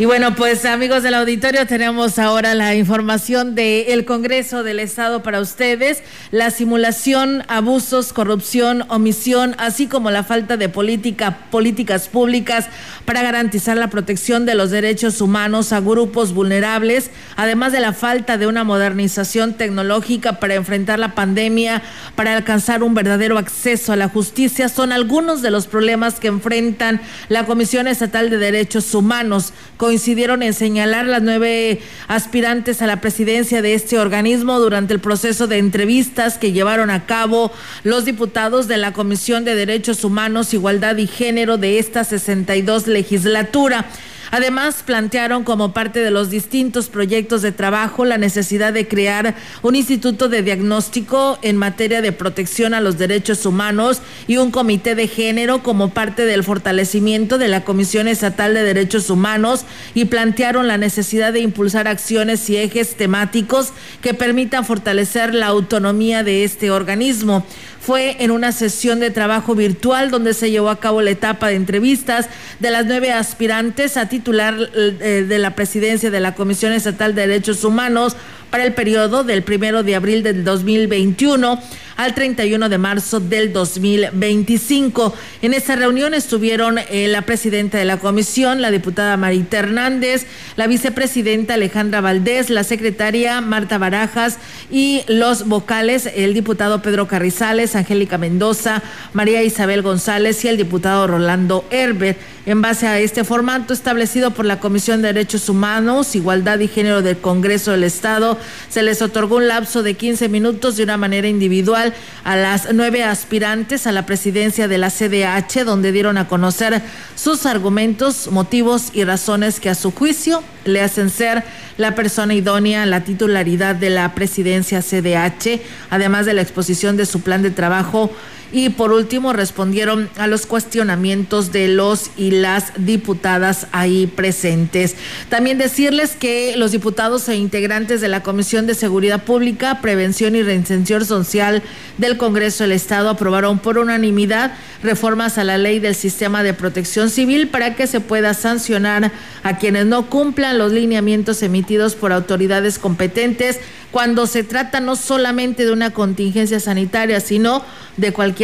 Y bueno, pues amigos del auditorio, tenemos ahora la información del Congreso del Estado para ustedes, la simulación, abusos, corrupción, omisión, así como la falta de política, políticas públicas para garantizar la protección de los derechos humanos a grupos vulnerables, además de la falta de una modernización tecnológica para enfrentar la pandemia, para alcanzar un verdadero acceso a la justicia, son algunos de los problemas que enfrentan la Comisión Estatal de Derechos Humanos coincidieron en señalar las nueve aspirantes a la presidencia de este organismo durante el proceso de entrevistas que llevaron a cabo los diputados de la Comisión de Derechos Humanos, Igualdad y Género de esta 62 legislatura. Además, plantearon como parte de los distintos proyectos de trabajo la necesidad de crear un instituto de diagnóstico en materia de protección a los derechos humanos y un comité de género como parte del fortalecimiento de la Comisión Estatal de Derechos Humanos y plantearon la necesidad de impulsar acciones y ejes temáticos que permitan fortalecer la autonomía de este organismo. Fue en una sesión de trabajo virtual donde se llevó a cabo la etapa de entrevistas de las nueve aspirantes a titular eh, de la presidencia de la Comisión Estatal de Derechos Humanos para el periodo del primero de abril del 2021 al 31 de marzo del 2025. En esta reunión estuvieron eh, la presidenta de la comisión, la diputada Marita Hernández, la vicepresidenta Alejandra Valdés, la secretaria Marta Barajas y los vocales, el diputado Pedro Carrizales, Angélica Mendoza, María Isabel González y el diputado Rolando Herbert. En base a este formato establecido por la Comisión de Derechos Humanos, Igualdad y Género del Congreso del Estado, se les otorgó un lapso de 15 minutos de una manera individual a las nueve aspirantes a la presidencia de la CDH, donde dieron a conocer sus argumentos, motivos y razones que a su juicio le hacen ser la persona idónea la titularidad de la presidencia CDH, además de la exposición de su plan de trabajo y por último respondieron a los cuestionamientos de los y las diputadas ahí presentes. También decirles que los diputados e integrantes de la Comisión de Seguridad Pública, Prevención y Reinserción Social del Congreso del Estado aprobaron por unanimidad reformas a la ley del sistema de protección civil para que se pueda sancionar a quienes no cumplan los lineamientos emitidos por autoridades competentes cuando se trata no solamente de una contingencia sanitaria, sino de cualquier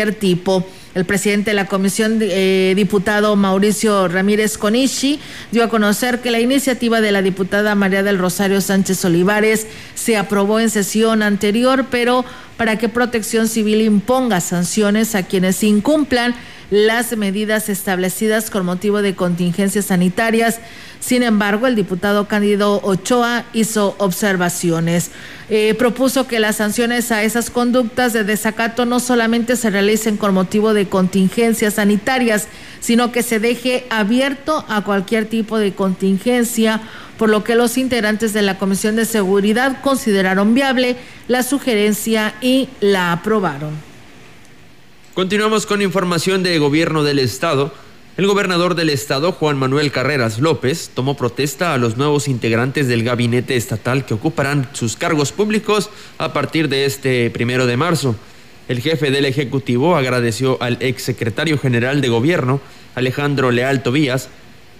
El presidente de la comisión, eh, diputado Mauricio Ramírez Conichi, dio a conocer que la iniciativa de la diputada María del Rosario Sánchez Olivares se aprobó en sesión anterior, pero para que Protección Civil imponga sanciones a quienes incumplan las medidas establecidas con motivo de contingencias sanitarias. Sin embargo, el diputado Cándido Ochoa hizo observaciones. Eh, propuso que las sanciones a esas conductas de desacato no solamente se realicen con motivo de contingencias sanitarias, sino que se deje abierto a cualquier tipo de contingencia, por lo que los integrantes de la Comisión de Seguridad consideraron viable la sugerencia y la aprobaron. Continuamos con información de gobierno del estado. El gobernador del estado, Juan Manuel Carreras López, tomó protesta a los nuevos integrantes del gabinete estatal que ocuparán sus cargos públicos a partir de este primero de marzo. El jefe del Ejecutivo agradeció al exsecretario general de Gobierno, Alejandro Leal Tobías,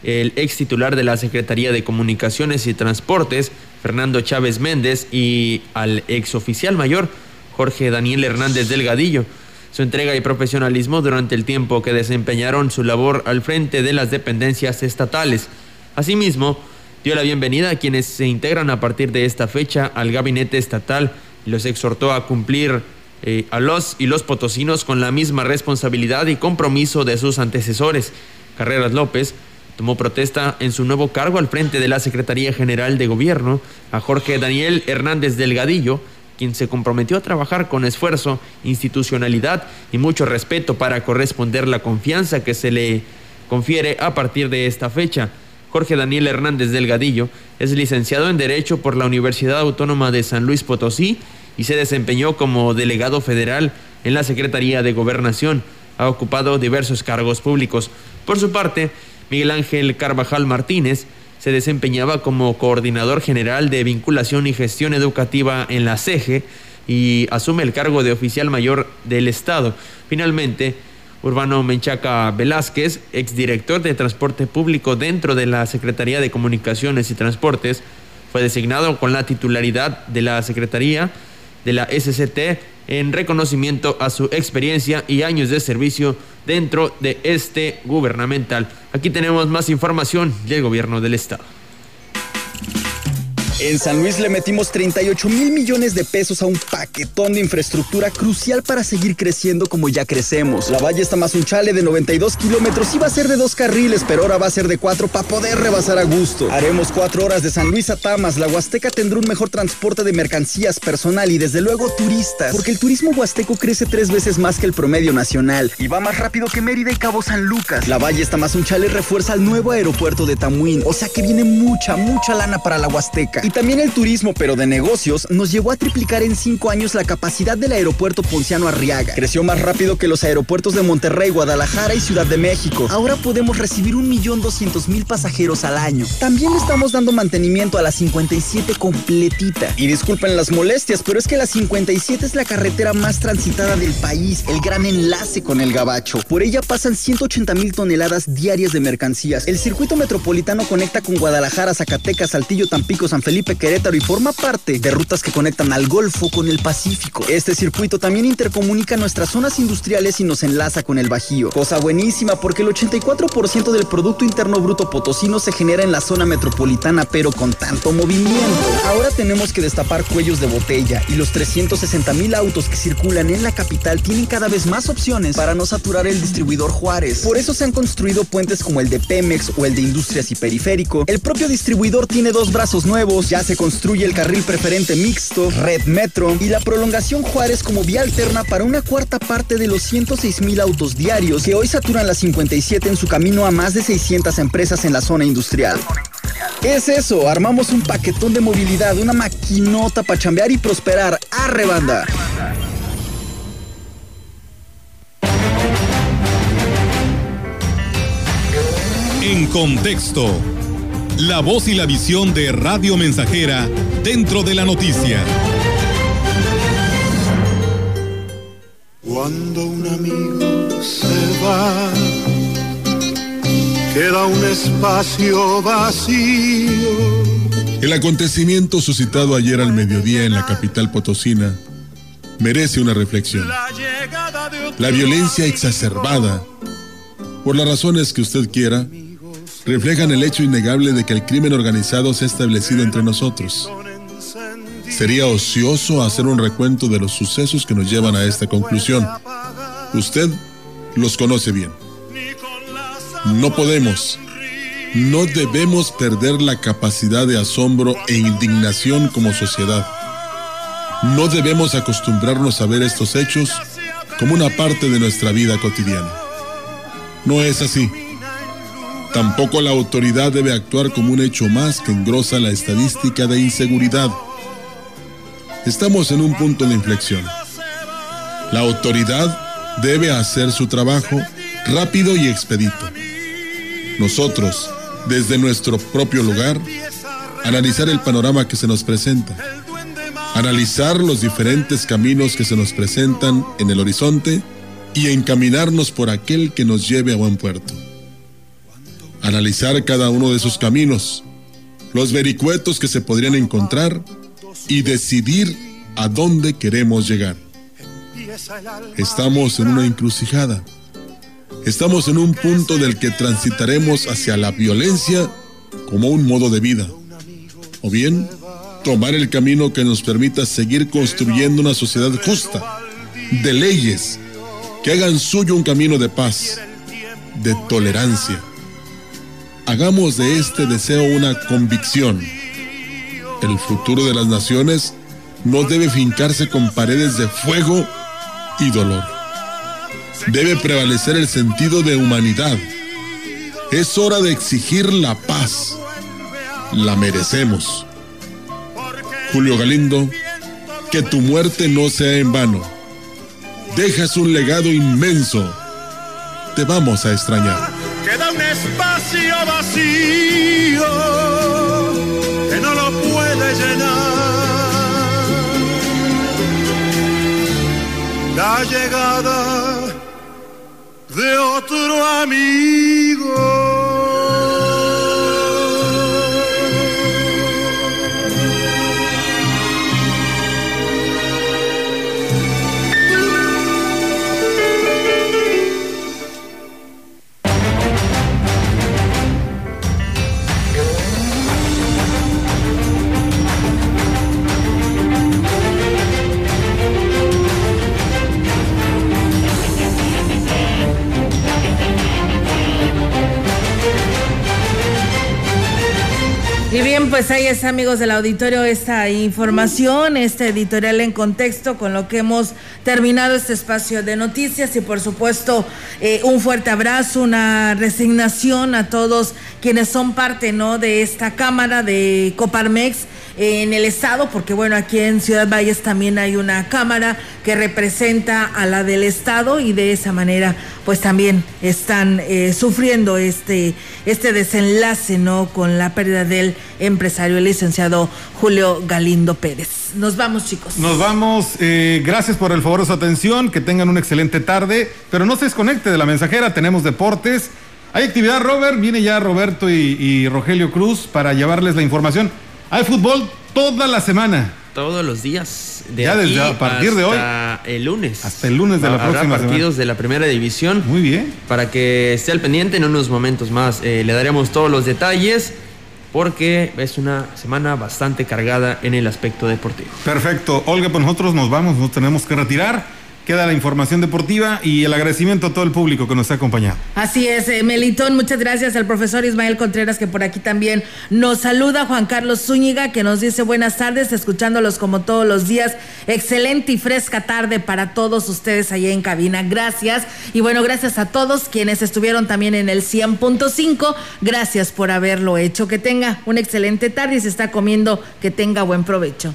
el ex titular de la Secretaría de Comunicaciones y Transportes, Fernando Chávez Méndez, y al ex oficial mayor, Jorge Daniel Hernández Delgadillo su entrega y profesionalismo durante el tiempo que desempeñaron su labor al frente de las dependencias estatales. Asimismo, dio la bienvenida a quienes se integran a partir de esta fecha al gabinete estatal y los exhortó a cumplir eh, a los y los potosinos con la misma responsabilidad y compromiso de sus antecesores. Carreras López tomó protesta en su nuevo cargo al frente de la Secretaría General de Gobierno a Jorge Daniel Hernández Delgadillo, quien se comprometió a trabajar con esfuerzo, institucionalidad y mucho respeto para corresponder la confianza que se le confiere a partir de esta fecha. Jorge Daniel Hernández Delgadillo es licenciado en Derecho por la Universidad Autónoma de San Luis Potosí y se desempeñó como delegado federal en la Secretaría de Gobernación. Ha ocupado diversos cargos públicos. Por su parte, Miguel Ángel Carvajal Martínez se desempeñaba como coordinador general de vinculación y gestión educativa en la CEGE y asume el cargo de oficial mayor del Estado. Finalmente, Urbano Menchaca Velázquez, exdirector de Transporte Público dentro de la Secretaría de Comunicaciones y Transportes, fue designado con la titularidad de la Secretaría de la SCT en reconocimiento a su experiencia y años de servicio dentro de este gubernamental. Aquí tenemos más información del gobierno del estado. En San Luis le metimos 38 mil millones de pesos a un paquetón de infraestructura crucial para seguir creciendo como ya crecemos. La Valle está más un chale de 92 kilómetros. Iba a ser de dos carriles, pero ahora va a ser de cuatro para poder rebasar a gusto. Haremos cuatro horas de San Luis a Tamas. La Huasteca tendrá un mejor transporte de mercancías personal y desde luego turistas. Porque el turismo huasteco crece tres veces más que el promedio nacional y va más rápido que Mérida y Cabo San Lucas. La Valle está más un chale refuerza el nuevo aeropuerto de Tamuín. O sea que viene mucha, mucha lana para la Huasteca. Y también el turismo, pero de negocios, nos llevó a triplicar en cinco años la capacidad del aeropuerto Ponciano Arriaga. Creció más rápido que los aeropuertos de Monterrey, Guadalajara y Ciudad de México. Ahora podemos recibir un millón doscientos mil pasajeros al año. También estamos dando mantenimiento a la 57 completita. Y disculpen las molestias, pero es que la 57 es la carretera más transitada del país, el gran enlace con el Gabacho. Por ella pasan 180 mil toneladas diarias de mercancías. El circuito metropolitano conecta con Guadalajara, Zacatecas, Saltillo, Tampico, San Felipe Felipe Querétaro y forma parte de rutas que conectan al Golfo con el Pacífico. Este circuito también intercomunica nuestras zonas industriales y nos enlaza con el Bajío. Cosa buenísima porque el 84% del Producto Interno Bruto Potosino se genera en la zona metropolitana, pero con tanto movimiento. Ahora tenemos que destapar cuellos de botella y los 360 mil autos que circulan en la capital tienen cada vez más opciones para no saturar el distribuidor Juárez. Por eso se han construido puentes como el de Pemex o el de Industrias y Periférico. El propio distribuidor tiene dos brazos nuevos, ya se construye el carril preferente mixto, Red Metro y la prolongación Juárez como vía alterna para una cuarta parte de los 106 mil autos diarios que hoy saturan la 57 en su camino a más de 600 empresas en la zona industrial. ¿Qué es eso? Armamos un paquetón de movilidad, una maquinota para chambear y prosperar. ¡Arre, banda! En contexto, la voz y la visión de Radio Mensajera dentro de la noticia. Cuando un amigo se va, queda un espacio vacío. El acontecimiento suscitado ayer al mediodía en la capital potosina merece una reflexión. La violencia exacerbada, por las razones que usted quiera, reflejan el hecho innegable de que el crimen organizado se ha establecido entre nosotros. Sería ocioso hacer un recuento de los sucesos que nos llevan a esta conclusión. Usted los conoce bien. No podemos, no debemos perder la capacidad de asombro e indignación como sociedad. No debemos acostumbrarnos a ver estos hechos como una parte de nuestra vida cotidiana. No es así. Tampoco la autoridad debe actuar como un hecho más que engrosa la estadística de inseguridad. Estamos en un punto de inflexión. La autoridad debe hacer su trabajo rápido y expedito. Nosotros, desde nuestro propio lugar, analizar el panorama que se nos presenta, analizar los diferentes caminos que se nos presentan en el horizonte y encaminarnos por aquel que nos lleve a buen puerto. Analizar cada uno de esos caminos, los vericuetos que se podrían encontrar y decidir a dónde queremos llegar. Estamos en una encrucijada. Estamos en un punto del que transitaremos hacia la violencia como un modo de vida. O bien, tomar el camino que nos permita seguir construyendo una sociedad justa, de leyes, que hagan suyo un camino de paz, de tolerancia. Hagamos de este deseo una convicción. El futuro de las naciones no debe fincarse con paredes de fuego y dolor. Debe prevalecer el sentido de humanidad. Es hora de exigir la paz. La merecemos. Julio Galindo, que tu muerte no sea en vano. Dejas un legado inmenso. Te vamos a extrañar. Queda un espacio vacío que no lo puede llenar. La llegada de otro amigo. Pues ahí es amigos del auditorio esta información, este editorial en contexto con lo que hemos terminado este espacio de noticias y por supuesto eh, un fuerte abrazo, una resignación a todos quienes son parte no de esta cámara de Coparmex en el estado, porque bueno, aquí en Ciudad Valles también hay una cámara que representa a la del estado y de esa manera pues también están eh, sufriendo este, este desenlace, ¿no? Con la pérdida del empresario, el licenciado Julio Galindo Pérez. Nos vamos, chicos. Nos vamos. eh, gracias por el favor de su atención. Que tengan una excelente tarde. Pero no se desconecte de la mensajera. Tenemos deportes. Hay actividad, Robert. Viene ya Roberto y, y Rogelio Cruz para llevarles la información. Hay fútbol toda la semana. Todos los días. De Ya desde a partir de hoy. hasta el lunes. Hasta el lunes de la Habrá próxima partidos de la primera división. Muy bien. Para que esté al pendiente en unos momentos más. eh, le daremos todos los detalles porque es una semana bastante cargada en el aspecto deportivo. Perfecto. Olga, pues nosotros nos vamos, nos tenemos que retirar. Queda la información deportiva y el agradecimiento a todo el público que nos ha acompañado. Así es, eh, Melitón, muchas gracias al profesor Ismael Contreras que por aquí también nos saluda, Juan Carlos Zúñiga que nos dice buenas tardes, escuchándolos como todos los días, excelente y fresca tarde para todos ustedes allá en cabina, gracias. Y bueno, gracias a todos quienes estuvieron también en el 100.5, gracias por haberlo hecho, que tenga una excelente tarde y se está comiendo, que tenga buen provecho.